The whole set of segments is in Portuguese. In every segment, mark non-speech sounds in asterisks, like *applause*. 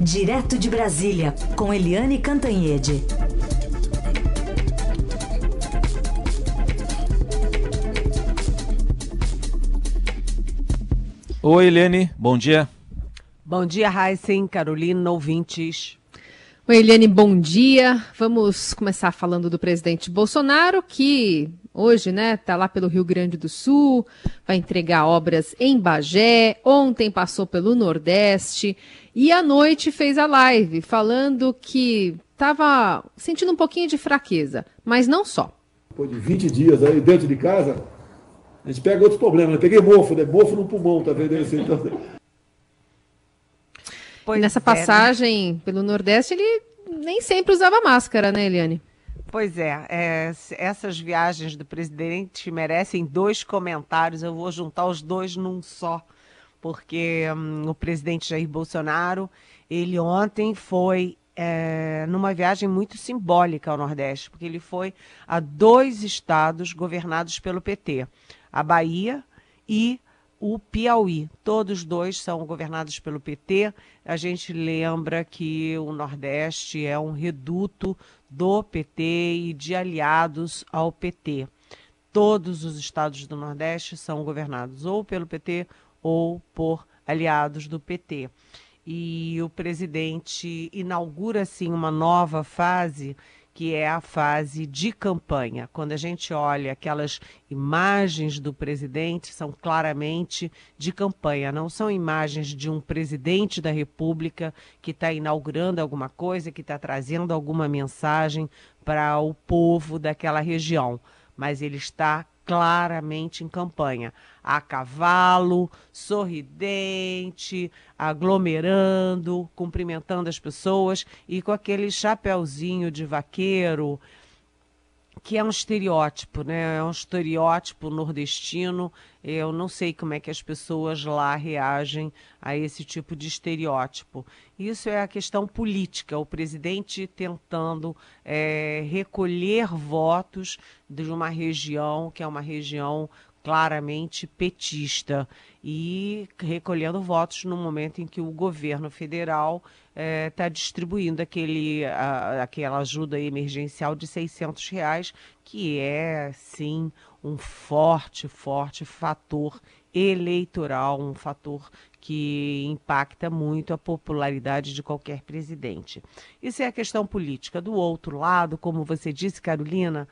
Direto de Brasília, com Eliane Cantanhede. Oi, Eliane, bom dia. Bom dia, Heisen, Carolina, ouvintes. Oi, Eliane, bom dia. Vamos começar falando do presidente Bolsonaro, que hoje, né, está lá pelo Rio Grande do Sul, vai entregar obras em Bagé, ontem passou pelo Nordeste e à noite fez a live falando que estava sentindo um pouquinho de fraqueza, mas não só. Depois de 20 dias aí dentro de casa, a gente pega outros problemas. Né? peguei mofo, né? Mofo no pulmão, tá vendo? Então... Pois Nessa é, passagem né? pelo Nordeste, ele nem sempre usava máscara, né, Eliane? Pois é, é, essas viagens do presidente merecem dois comentários. Eu vou juntar os dois num só, porque hum, o presidente Jair Bolsonaro, ele ontem foi é, numa viagem muito simbólica ao Nordeste, porque ele foi a dois estados governados pelo PT, a Bahia e o Piauí. Todos dois são governados pelo PT. A gente lembra que o Nordeste é um reduto do PT e de aliados ao PT. Todos os estados do Nordeste são governados ou pelo PT ou por aliados do PT. E o presidente inaugura assim uma nova fase que é a fase de campanha. Quando a gente olha aquelas imagens do presidente, são claramente de campanha, não são imagens de um presidente da República que está inaugurando alguma coisa, que está trazendo alguma mensagem para o povo daquela região, mas ele está claramente em campanha. A cavalo, sorridente, aglomerando, cumprimentando as pessoas e com aquele chapéuzinho de vaqueiro que é um estereótipo, né? É um estereótipo nordestino. Eu não sei como é que as pessoas lá reagem a esse tipo de estereótipo. Isso é a questão política, o presidente tentando é, recolher votos de uma região que é uma região claramente petista e recolhendo votos no momento em que o governo federal está é, tá distribuindo aquele, a, aquela ajuda emergencial de 600 reais, que é, sim, um forte, forte fator eleitoral, um fator que impacta muito a popularidade de qualquer presidente. Isso é a questão política. Do outro lado, como você disse, Carolina,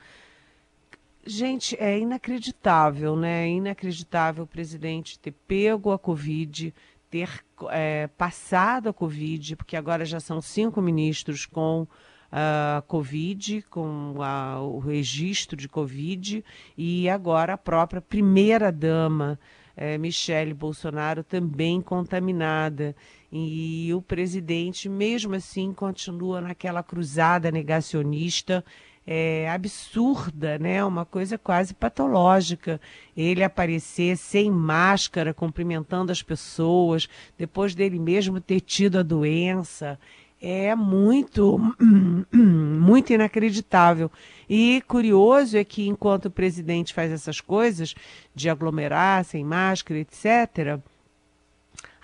Gente, é inacreditável, né? É inacreditável o presidente ter pego a Covid, ter é, passado a Covid, porque agora já são cinco ministros com a uh, Covid, com a, o registro de Covid, e agora a própria primeira-dama, é, Michele Bolsonaro, também contaminada. E o presidente, mesmo assim, continua naquela cruzada negacionista é, absurda, né? Uma coisa quase patológica. Ele aparecer sem máscara, cumprimentando as pessoas, depois dele mesmo ter tido a doença. É muito, *clears throat* muito inacreditável. E curioso é que enquanto o presidente faz essas coisas, de aglomerar sem máscara, etc.,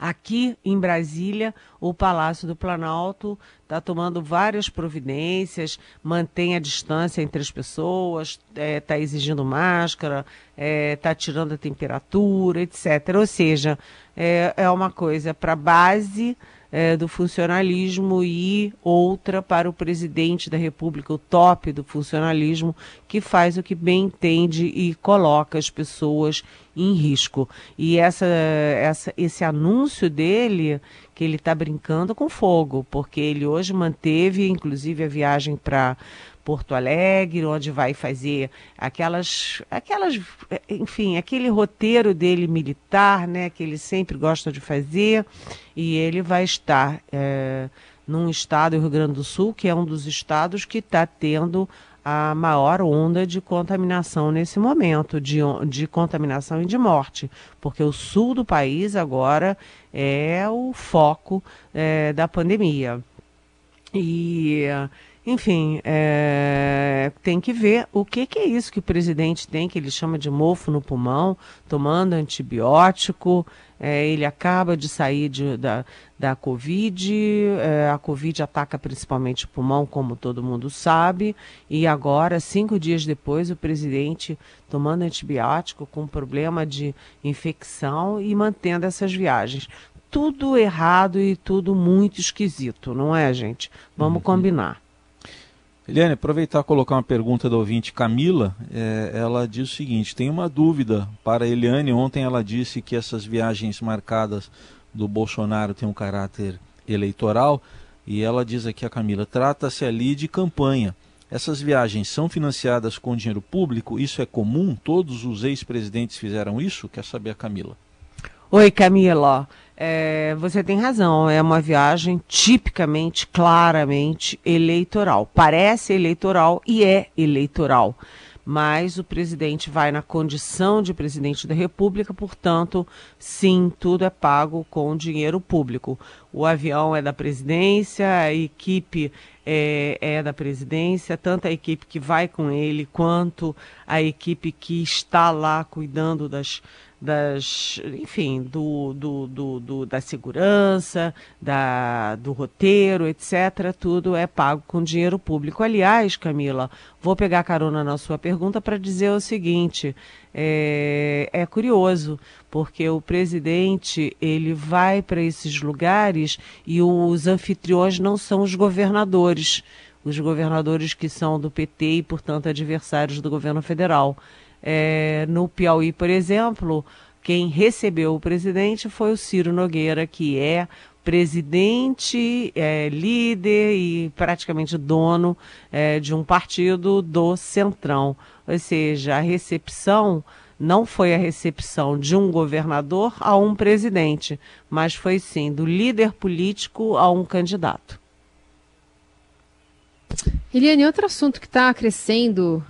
Aqui em Brasília, o Palácio do Planalto está tomando várias providências, mantém a distância entre as pessoas, está é, tá exigindo máscara, está é, tá tirando a temperatura, etc. Ou seja, é, é uma coisa para base é, do funcionalismo e outra para o presidente da República, o top do funcionalismo, que faz o que bem entende e coloca as pessoas em risco. E essa, essa, esse anúncio dele, que ele está brincando com fogo, porque ele hoje manteve, inclusive, a viagem para Porto Alegre, onde vai fazer aquelas, aquelas, enfim, aquele roteiro dele militar, né, que ele sempre gosta de fazer, e ele vai estar é, num estado, o Rio Grande do Sul, que é um dos estados que está tendo a maior onda de contaminação nesse momento, de, de contaminação e de morte, porque o sul do país agora é o foco é, da pandemia. E Enfim, é, tem que ver o que, que, é isso que o presidente tem, que ele chama de mofo no pulmão, tomando antibiótico. É, ele acaba de sair de, da, da Covid, é, a Covid ataca principalmente o pulmão, como todo mundo sabe, e agora, cinco dias depois, o presidente tomando antibiótico com problema de infecção e mantendo essas viagens. Tudo errado e tudo muito esquisito, não é, gente? Vamos uhum. combinar. Eliane, aproveitar e colocar uma pergunta da ouvinte Camila. É, ela diz o seguinte: tem uma dúvida para a Eliane. Ontem ela disse que essas viagens marcadas do Bolsonaro têm um caráter eleitoral. E ela diz aqui a Camila: trata-se ali de campanha. Essas viagens são financiadas com dinheiro público? Isso é comum? Todos os ex-presidentes fizeram isso? Quer saber a Camila? Oi, Camila. É, você tem razão, é uma viagem tipicamente, claramente eleitoral. Parece eleitoral e é eleitoral. Mas o presidente vai na condição de presidente da República, portanto, sim, tudo é pago com dinheiro público. O avião é da presidência, a equipe é, é, da presidência, tanto a equipe que vai com ele quanto a equipe que está lá cuidando das, das, enfim, do, do, do, do, da segurança, da, do roteiro, etc., tudo é pago com dinheiro público. Aliás, Camila, vou pegar carona na sua pergunta para dizer o seguinte: é, é curioso, porque o presidente ele vai para esses lugares e os anfitriões não são os governadores. Os governadores que são do PT e, portanto, adversários do governo federal. É, no Piauí, por exemplo, quem recebeu o presidente foi o Ciro Nogueira, que é presidente, é, líder e praticamente dono é, de um partido do Centrão. Ou seja, a recepção não foi a recepção de um governador a um presidente, mas foi sim do líder político a um candidato. Eliane, outro assunto que está crescendo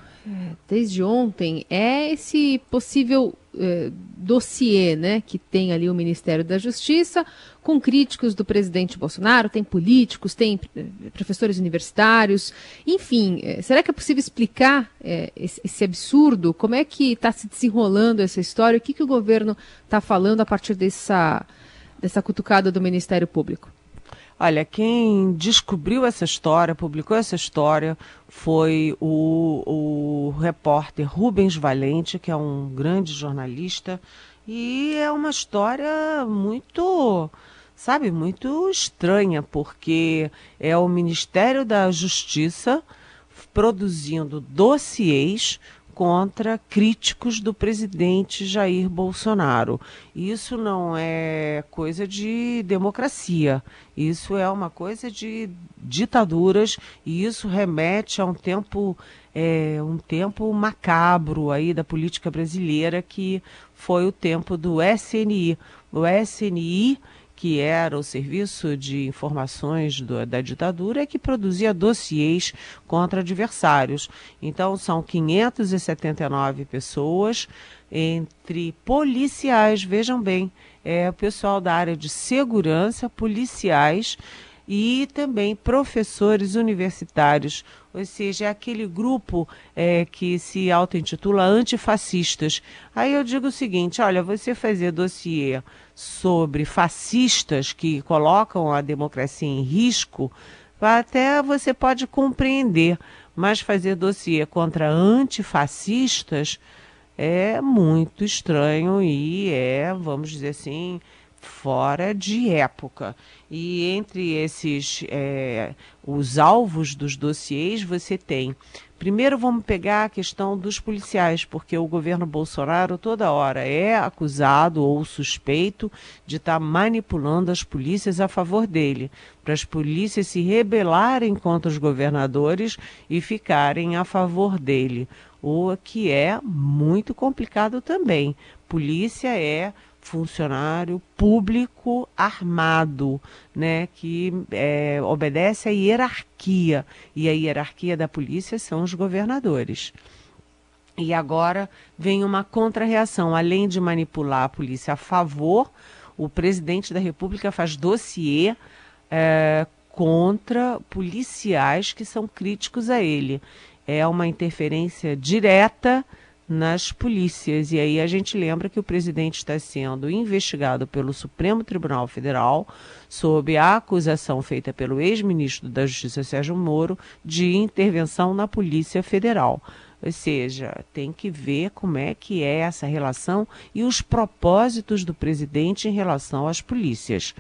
desde ontem é esse possível é, dossiê né, que tem ali o Ministério da Justiça, com críticos do presidente Bolsonaro, tem políticos, tem é, professores universitários, enfim, é, será que é possível explicar esse, esse, absurdo? Como é que está se desenrolando essa história? O que, que o governo está falando a partir dessa, dessa cutucada do Ministério Público? Olha, quem descobriu essa história, publicou essa história, foi o, o repórter Rubens Valente, que é um grande jornalista, e é uma história muito, sabe, muito estranha, porque é o Ministério da Justiça produzindo dossiês contra críticos do presidente Jair Bolsonaro. Isso não é coisa de democracia, isso é uma coisa de ditaduras e isso remete a um tempo é, um tempo macabro aí da política brasileira que foi o tempo do SNI. O SNI que era o Serviço de Informações do, da ditadura, que produzia dossiês contra adversários. Então, são 579 pessoas, entre policiais, vejam bem, é o pessoal da área de segurança, policiais e também professores universitários, ou seja, é aquele grupo é, que se auto-intitula antifascistas. Aí eu digo o seguinte: olha, você fazer dossiê sobre fascistas que colocam a democracia em risco, até você pode compreender, mas fazer dossiê contra antifascistas é muito estranho e é, vamos dizer assim, fora de época. E entre esses, é, os alvos dos dossiês, você tem. Primeiro vamos pegar a questão dos policiais, porque o governo Bolsonaro toda hora é acusado ou suspeito de estar tá manipulando as polícias a favor dele, para as polícias se rebelarem contra os governadores e ficarem a favor dele, o que é muito complicado também. Polícia é funcionário público armado, né, que é, obedece à hierarquia e a hierarquia da polícia são os governadores. E agora vem uma contrarreação, além de manipular a polícia a favor, o presidente da República faz dossiê é, contra policiais que são críticos a ele. É uma interferência direta nas polícias. E aí a gente lembra que o presidente está sendo investigado pelo Supremo Tribunal Federal sob a acusação feita pelo ex-ministro da Justiça Sérgio Moro de intervenção na Polícia Federal. Ou seja, tem que ver como é que é essa relação e os propósitos do presidente em relação às polícias.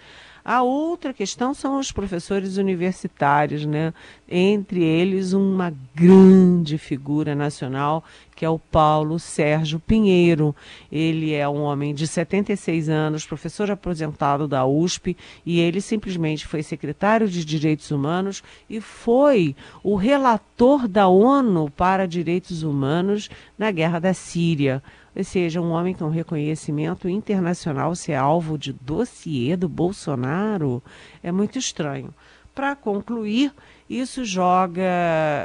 A outra questão são os professores universitários, né? entre eles uma grande figura nacional, que é o Paulo Sérgio Pinheiro. Ele é um homem de 76 anos, professor aposentado da USP, e ele simplesmente foi secretário de Direitos Humanos e foi o relator da ONU para Direitos Humanos na Guerra da Síria ou seja, um homem com reconhecimento internacional ser alvo de dossiê do Bolsonaro é muito estranho. Para concluir, isso joga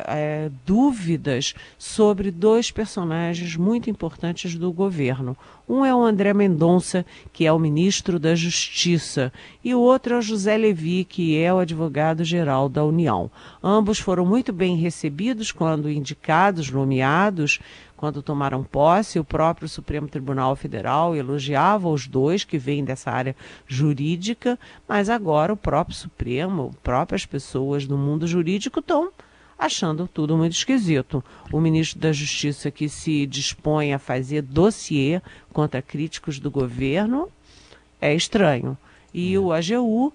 é, dúvidas sobre dois personagens muito importantes do governo. Um é o André Mendonça, que é o ministro da Justiça, e o outro é o José Levi, que é o advogado-geral da União. Ambos foram muito bem recebidos quando indicados, nomeados, quando tomaram posse, o próprio Supremo Tribunal Federal elogiava os dois que vêm dessa área jurídica, mas agora o próprio Supremo, próprias pessoas do mundo jurídico estão achando tudo muito esquisito. O ministro da Justiça que se dispõe a fazer dossiê contra críticos do governo é estranho. E o AGU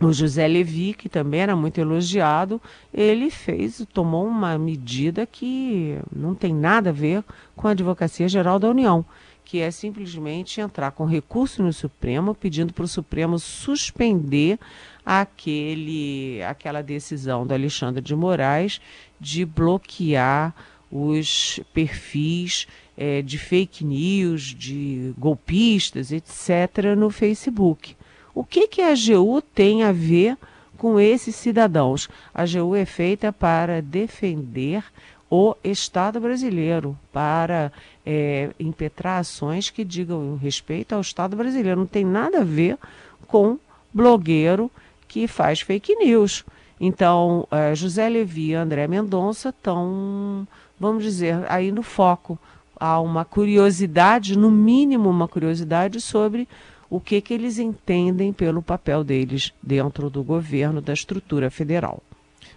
o José Levi, que também era muito elogiado, ele fez, tomou uma medida que não tem nada a ver com a Advocacia Geral da União, que é simplesmente entrar com recurso no Supremo, pedindo para o Supremo suspender aquele, aquela decisão do Alexandre de Moraes de bloquear os perfis é, de fake news, de golpistas, etc., no Facebook. O que, que a AGU tem a ver com esses cidadãos? A AGU é feita para defender o Estado brasileiro, para é, impetrar ações que digam respeito ao Estado brasileiro. Não tem nada a ver com blogueiro que faz fake news. Então, é, José Levi e André Mendonça estão, vamos dizer, aí no foco. Há uma curiosidade, no mínimo uma curiosidade, sobre o que, que eles entendem pelo papel deles dentro do governo, da estrutura federal.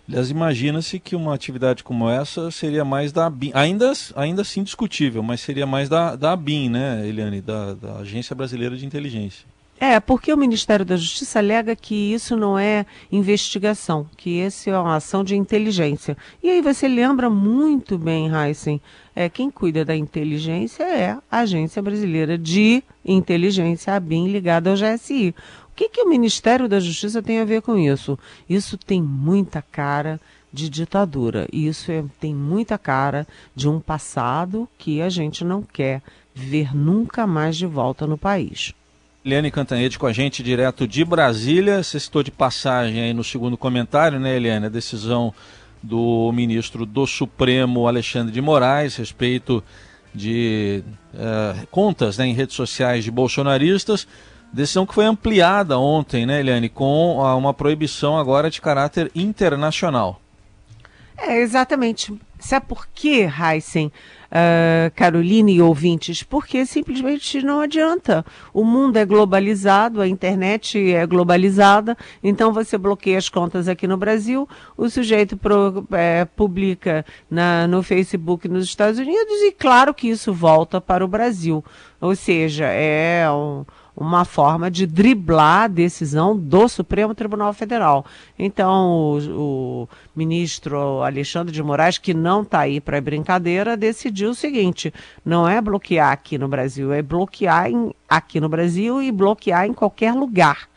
Aliás, imagina-se que uma atividade como essa seria mais da ABIN, ainda, ainda assim discutível, mas seria mais da, da ABIN, né, Eliane, da, da Agência Brasileira de Inteligência. É, porque o Ministério da Justiça alega que isso não é investigação, que esse é uma ação de inteligência. E aí você lembra muito bem, Heisen, é, quem cuida da inteligência é a Agência Brasileira de Inteligência, a BIM, ligada ao GSI. O que, que o Ministério da Justiça tem a ver com isso? Isso tem muita cara de ditadura. Isso é, tem muita cara de um passado que a gente não quer ver nunca mais de volta no país. Eliane Cantanhede com a gente direto de Brasília. Você citou de passagem aí no segundo comentário, né, Eliane? A decisão do ministro do Supremo, Alexandre de Moraes, respeito de uh, contas né, em redes sociais de bolsonaristas. Decisão que foi ampliada ontem, né, Eliane, com uma proibição agora de caráter internacional. É, exatamente. Sabe por quê, Heisen? Uh, Caroline e ouvintes, porque simplesmente não adianta. O mundo é globalizado, a internet é globalizada, então você bloqueia as contas aqui no Brasil, o sujeito pro, é, publica na, no Facebook nos Estados Unidos e claro que isso volta para o Brasil. Ou seja, é um uma forma de driblar a decisão do Supremo Tribunal Federal. Então, o, o ministro Alexandre de Moraes, que não está aí para brincadeira, decidiu o seguinte: não é bloquear aqui no Brasil, é bloquear em, aqui no Brasil e bloquear em qualquer lugar.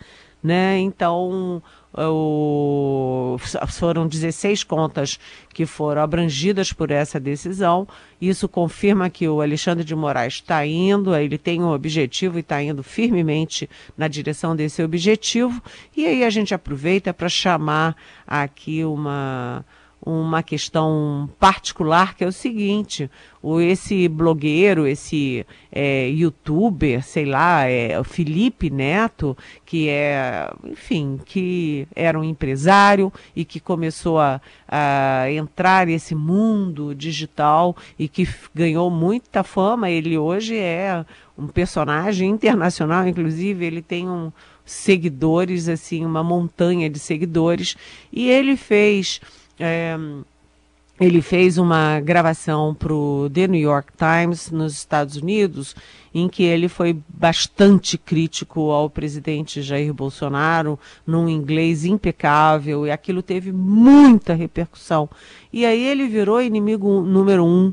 Né? Então, o, foram 16 contas que foram abrangidas por essa decisão. Isso confirma que o Alexandre de Moraes está indo, ele tem um objetivo e está indo firmemente na direção desse objetivo. E aí a gente aproveita para chamar aqui uma uma questão particular, que é o seguinte: o, esse blogueiro, esse é, youtuber, sei lá, é, Felipe Neto, que é, enfim, que era um empresário e que começou a, a entrar nesse mundo digital e que ganhou muita fama. Ele hoje é um personagem *laughs* internacional, inclusive, ele tem um seguidores, assim, uma montanha de seguidores, e ele fez. É, ele fez uma gravação para o The New York Times nos Estados Unidos, em que ele foi bastante crítico ao presidente Jair Bolsonaro, num inglês impecável, e aquilo teve muita repercussão. E aí ele virou inimigo número um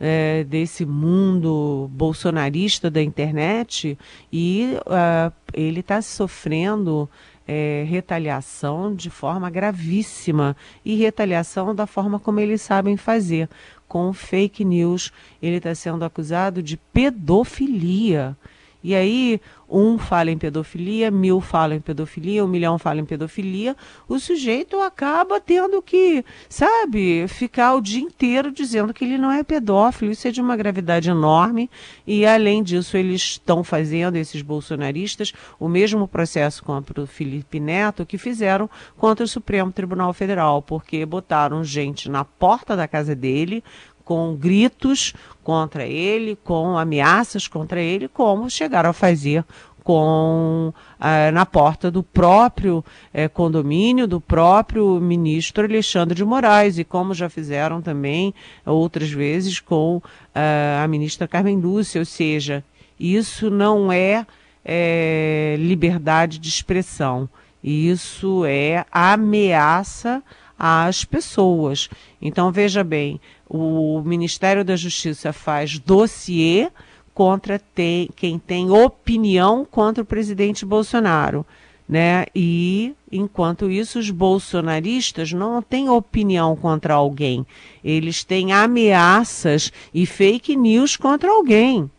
é, desse mundo bolsonarista da internet e uh, ele está sofrendo é, retaliação de forma gravíssima e retaliação da forma como eles sabem fazer. Com fake news, ele está sendo acusado de pedofilia. E aí, um fala em pedofilia, mil falam em pedofilia, um milhão falam em pedofilia, o sujeito acaba tendo que, sabe, ficar o dia inteiro dizendo que ele não é pedófilo. Isso é de uma gravidade enorme. E, além disso, eles estão fazendo, esses bolsonaristas, o mesmo processo contra o Felipe Neto que fizeram contra o Supremo Tribunal Federal, porque botaram gente na porta da casa dele, com gritos contra ele, com ameaças contra ele, como chegaram a fazer com ah, na porta do próprio eh, condomínio do próprio ministro Alexandre de Moraes. E como já fizeram também outras vezes com ah, a ministra Carmen Lúcia, ou seja, isso não é, é liberdade de expressão, isso é ameaça às pessoas. Então veja bem, o Ministério da Justiça faz dossiê contra tem, quem tem opinião contra o presidente Bolsonaro. Né? E, enquanto isso, os bolsonaristas não têm opinião contra alguém. Eles têm ameaças e fake news contra alguém.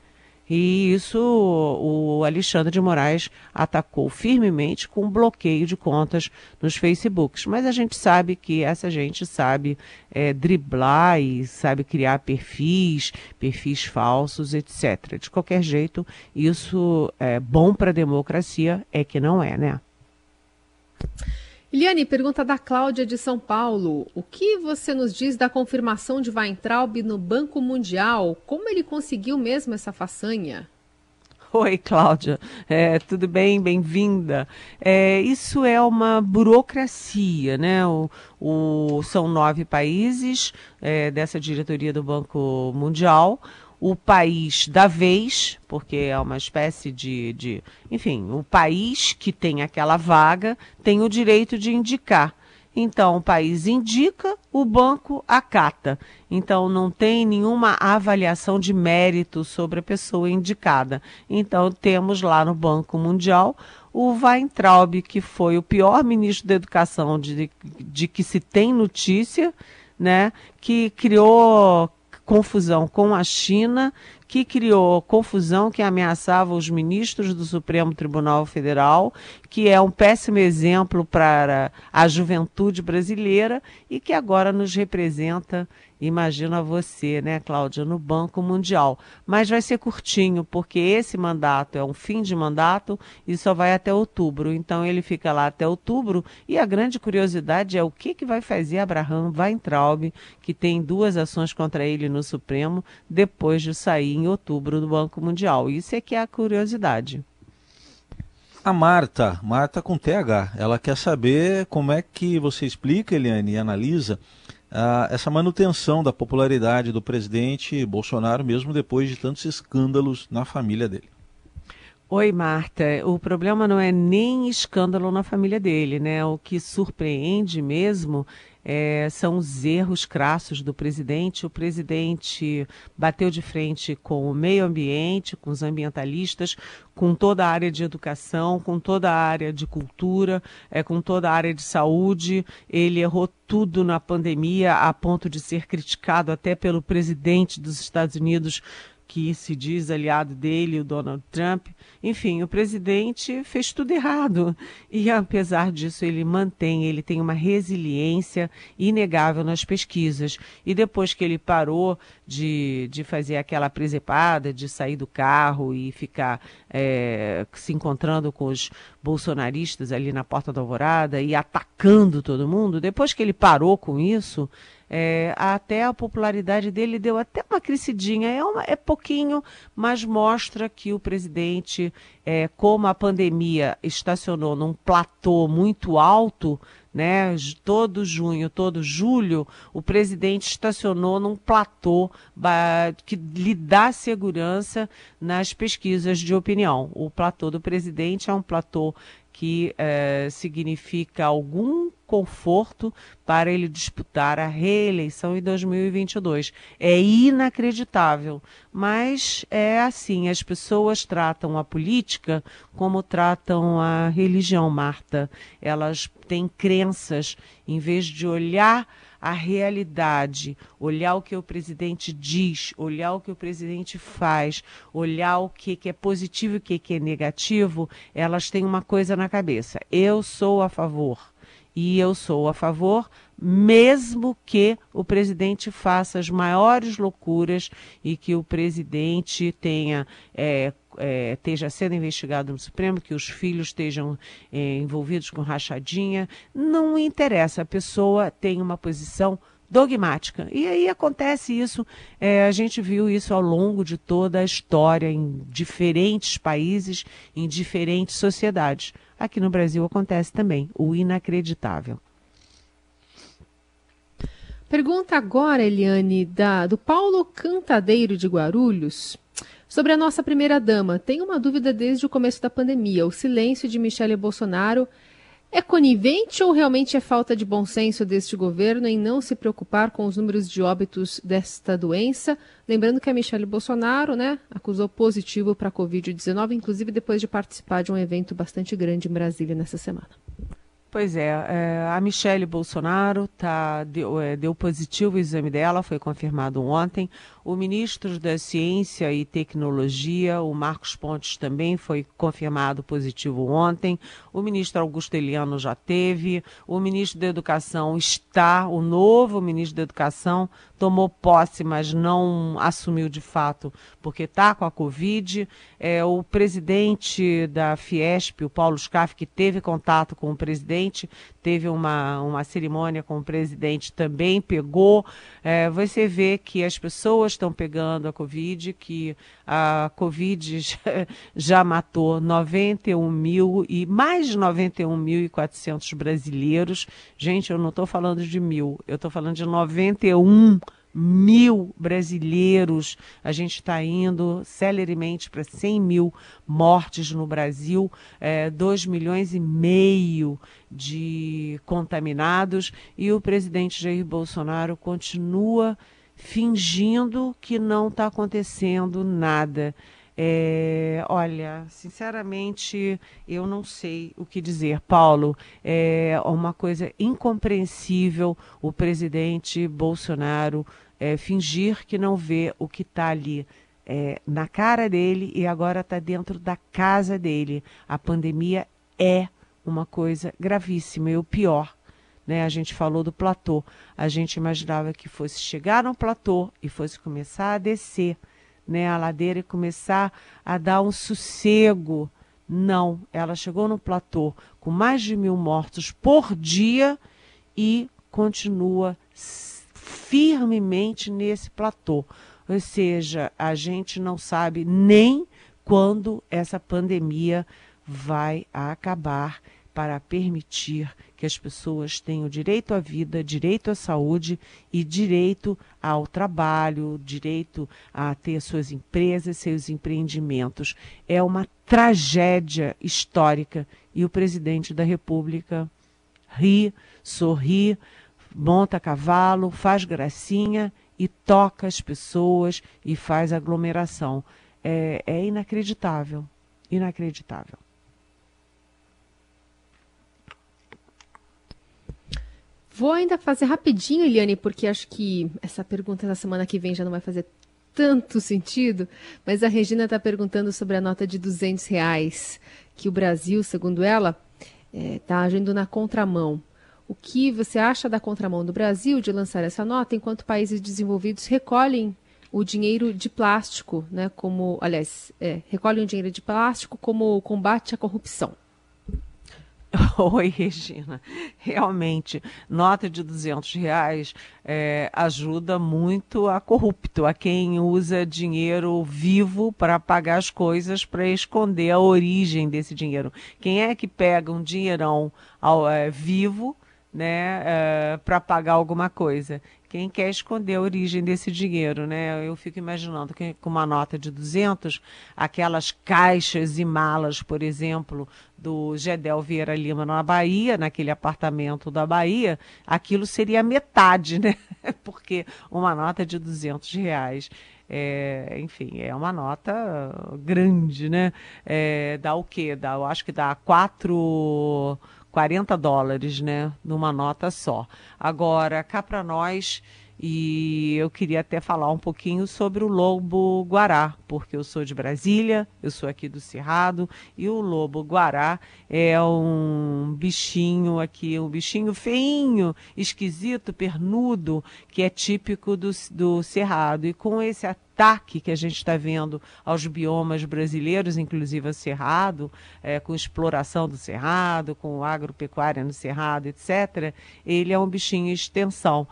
E isso o Alexandre de Moraes atacou firmemente com bloqueio de contas nos Facebooks. Mas a gente sabe que essa gente sabe é, driblar e sabe criar perfis, perfis falsos, etc. De qualquer jeito, isso é bom para a democracia, é que não é, né? Eliane, pergunta da Cláudia de São Paulo. O que você nos diz da confirmação de Weintraub no Banco Mundial? Como ele conseguiu mesmo essa façanha? Oi, Cláudia. É, tudo bem? Bem-vinda. É, isso é uma burocracia, né? O, o são nove países é, dessa diretoria do Banco Mundial o país da vez, porque é uma espécie de, de, enfim, o país que tem aquela vaga tem o direito de indicar. Então, o país indica, o banco acata. Então, não tem nenhuma avaliação de mérito sobre a pessoa indicada. Então, temos lá no Banco Mundial o Weintraub, que foi o pior ministro da educação de, de que se tem notícia, né? que criou confusão com a China, que criou confusão, que ameaçava os ministros do Supremo Tribunal Federal, que é um péssimo exemplo para a juventude brasileira e que agora nos representa Imagina você, né, Cláudia, no Banco Mundial. Mas vai ser curtinho, porque esse mandato é um fim de mandato e só vai até outubro. Então ele fica lá até outubro e a grande curiosidade é o que, que vai fazer Abraham Weintraub, que tem duas ações contra ele no Supremo, depois de sair em outubro do Banco Mundial. Isso é que é a curiosidade. A Marta, Marta com TH, ela quer saber como é que você explica, Eliane, e analisa ah, essa manutenção da popularidade do presidente Bolsonaro, mesmo depois de tantos escândalos na família dele. Oi, Marta. O problema não é nem escândalo na família dele, né? O que surpreende mesmo é, são os erros crassos do presidente. O presidente bateu de frente com o meio ambiente, com os ambientalistas, com toda a área de educação, com toda a área de cultura, é, com toda a área de saúde. Ele errou tudo na pandemia, a ponto de ser criticado até pelo presidente dos Estados Unidos que se diz aliado dele, o Donald Trump. Enfim, o presidente fez tudo errado. E apesar disso, ele mantém, ele tem uma resiliência inegável nas pesquisas. E depois que ele parou de, de fazer aquela presepada, de sair do carro e ficar é, se encontrando com os bolsonaristas ali na porta da alvorada e atacando todo mundo, depois que ele parou com isso, é, até a popularidade dele deu até uma crescidinha. É, uma, é pouquinho, mas mostra que o presidente, é, como a pandemia estacionou num platô muito alto, né? Todo junho, todo julho, o presidente estacionou num platô que lhe dá segurança nas pesquisas de opinião. O platô do presidente é um platô que é, significa algum conforto para ele disputar a reeleição em 2022. É inacreditável, mas é assim: as pessoas tratam a política como tratam a religião, Marta. Elas têm crenças, em vez de olhar a realidade, olhar o que o presidente diz, olhar o que o presidente faz, olhar o que, que é positivo e o que, que é negativo, elas têm uma coisa na cabeça. Eu sou a favor. E eu sou a favor, mesmo que o presidente faça as maiores loucuras e que o presidente tenha é, é, esteja sendo investigado no Supremo, que os filhos estejam é, envolvidos com rachadinha. Não interessa, a pessoa tem uma posição dogmática. E aí acontece isso, é, a gente viu isso ao longo de toda a história, em diferentes países, em diferentes sociedades. Aqui no Brasil acontece também, o inacreditável. Pergunta agora, Eliane, da, do Paulo Cantadeiro de Guarulhos. Sobre a nossa primeira-dama, tenho uma dúvida desde o começo da pandemia. O silêncio de Michele Bolsonaro é conivente ou realmente é falta de bom senso deste governo em não se preocupar com os números de óbitos desta doença? Lembrando que a Michele Bolsonaro né, acusou positivo para a Covid-19, inclusive depois de participar de um evento bastante grande em Brasília nessa semana. Pois é, é, a Michele Bolsonaro tá, deu, é, deu positivo o exame dela, foi confirmado ontem. O ministro da Ciência e Tecnologia, o Marcos Pontes, também foi confirmado positivo ontem. O ministro Augusto Eliano já teve. O ministro da Educação está, o novo ministro da Educação tomou posse, mas não assumiu de fato, porque está com a Covid. É, o presidente da Fiesp, o Paulo Scaff, que teve contato com o presidente, teve uma, uma cerimônia com o presidente, também pegou. É, você vê que as pessoas estão pegando a Covid, que a Covid *laughs* já, matou 91 mil e mais de 91.400 brasileiros. Gente, eu não estou falando de mil, eu estou falando de 91 mil brasileiros. A gente está indo celeremente para 100 mil mortes no Brasil, é, 2 milhões e meio de contaminados e o presidente Jair Bolsonaro continua fingindo que não está acontecendo nada. É, olha, sinceramente, eu não sei o que dizer. Paulo, é uma coisa incompreensível o presidente Bolsonaro é, fingir que não vê o que está ali é, na cara dele e agora está dentro da casa dele. A pandemia é uma coisa gravíssima e o pior. Né? A gente falou do platô. A gente imaginava que fosse chegar no platô e fosse começar a descer né, a ladeira e começar a dar um sossego. Não, ela chegou no platô com mais de mil mortos por dia e continua firmemente nesse platô. Ou seja, a gente não sabe nem quando essa pandemia vai acabar para permitir que as pessoas tenham direito à vida, direito à saúde e direito ao trabalho, direito a ter suas empresas, seus empreendimentos. É uma tragédia histórica e o presidente da República ri, sorri, monta cavalo, faz gracinha e toca as pessoas e faz aglomeração. É, é inacreditável, inacreditável. Vou ainda fazer rapidinho, Eliane, porque acho que essa pergunta da semana que vem já não vai fazer tanto sentido, mas a Regina está perguntando sobre a nota de 200 reais, que o Brasil, segundo ela, está é, agindo na contramão. O que você acha da contramão do Brasil de lançar essa nota, enquanto países desenvolvidos recolhem o dinheiro de plástico, né, como, aliás, é, recolhem o dinheiro de plástico como combate à corrupção? *laughs* Oi, Regina. Realmente, nota de 200 reais é, ajuda muito a corrupto, a quem usa dinheiro vivo para pagar as coisas, para esconder a origem desse dinheiro. Quem é que pega um dinheirão ao, é, vivo né, é, para pagar alguma coisa? Quem quer esconder a origem desse dinheiro, né? Eu fico imaginando que com uma nota de 200, aquelas caixas e malas, por exemplo, do Gedel Vieira Lima na Bahia, naquele apartamento da Bahia, aquilo seria metade, *laughs* né? Porque uma nota de 200 reais. É, enfim, é uma nota grande, né? É, dá o quê? Dá, eu acho que dá quatro 40 dólares, né, numa nota só. Agora, cá para nós, e eu queria até falar um pouquinho sobre o lobo guará, porque eu sou de Brasília, eu sou aqui do Cerrado, e o lobo guará é um bichinho aqui, um bichinho feinho, esquisito, pernudo, que é típico do, do Cerrado. E com esse ataque que a gente está vendo aos biomas brasileiros, inclusive ao Cerrado, é, com exploração do Cerrado, com agropecuária no Cerrado, etc., ele é um bichinho extensão,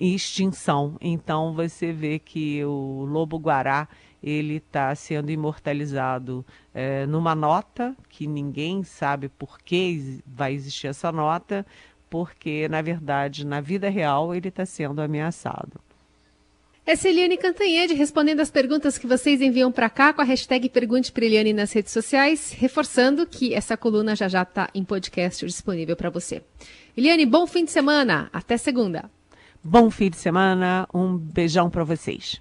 em extinção. Então você vê que o lobo-guará ele está sendo imortalizado é, numa nota que ninguém sabe por que vai existir essa nota, porque na verdade na vida real ele está sendo ameaçado. Essa é Eliane Cantanhede respondendo as perguntas que vocês enviam para cá com a hashtag Pergunte para Eliane nas redes sociais, reforçando que essa coluna já já está em podcast disponível para você. Eliane, bom fim de semana. Até segunda. Bom fim de semana. Um beijão para vocês.